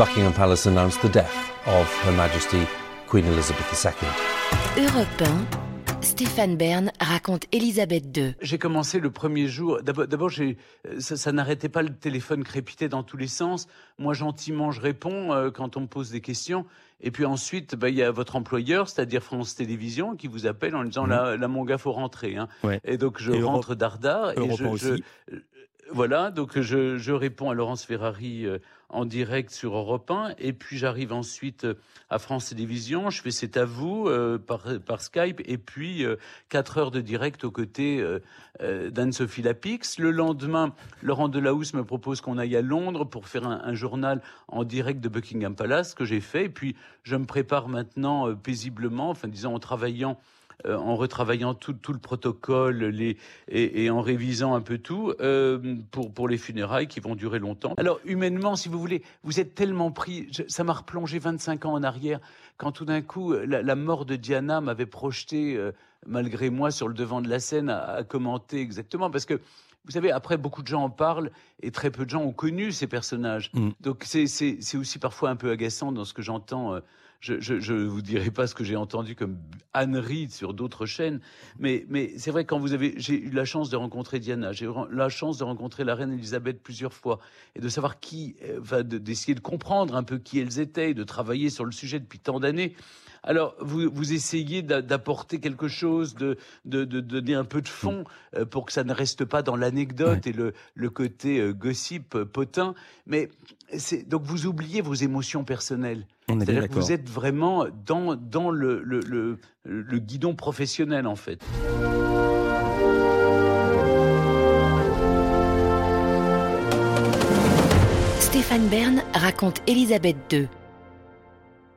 Buckingham Palace announced the death of Her Majesty Queen Elizabeth II. Europe 1, Stéphane Bern raconte Elisabeth II. J'ai commencé le premier jour. D'abord, ça, ça n'arrêtait pas le téléphone crépitait dans tous les sens. Moi, gentiment, je réponds euh, quand on me pose des questions. Et puis ensuite, bah, il y a votre employeur, c'est-à-dire France Télévisions, qui vous appelle en disant là, là, mon gars, faut rentrer. Hein. Et donc je rentre dardard et je, je, voilà, donc je, réponds à Laurence Ferrari euh, en direct sur Europe 1, et puis j'arrive ensuite euh, à France Télévisions, je fais C'est à vous euh, par, Skype, et puis quatre heures de direct aux côtés d'Anne-Sophie Lapix. Le lendemain, Laurent Delahousse me propose qu'on aille à Londres pour faire un, un, journal en direct de Buckingham Palace, que j'ai fait, et puis je me prépare maintenant paisiblement, enfin disons en travaillant euh, en retravaillant tout, tout, le protocole les, et, et, en révisant un peu tout euh, pour, pour les funérailles qui vont durer longtemps. Alors humainement, si vous voulez, vous êtes tellement pris, ça m'a replongé 25 ans en arrière, quand tout d'un coup la, la, mort de Diana m'avait projeté, euh, malgré moi, sur le devant de la scène à, à commenter exactement, parce que vous savez, après, beaucoup de gens en parlent et très peu de gens ont connu ces personnages. Mm. Donc, c'est aussi parfois un peu agaçant dans ce que j'entends. Euh, je ne vous dirai pas ce que j'ai entendu comme Anne Reid sur d'autres chaînes, mais, mais c'est vrai, quand vous avez. J'ai eu la chance de rencontrer Diana, j'ai eu la chance de rencontrer la reine Elisabeth plusieurs fois et de savoir qui. Euh, d'essayer de comprendre un peu qui elles étaient, de travailler sur le sujet depuis tant d'années. Alors, vous, vous essayez d'apporter quelque chose, de, de, de, donner un peu de fond euh, pour que ça ne reste pas dans l'anecdote et le, le côté euh, gossip potin. Mais donc, vous oubliez vos émotions personnelles. C'est-à-dire que vous êtes vraiment dans, dans le, le, le, le guidon professionnel, en fait. Stéphane Bern raconte Élisabeth II.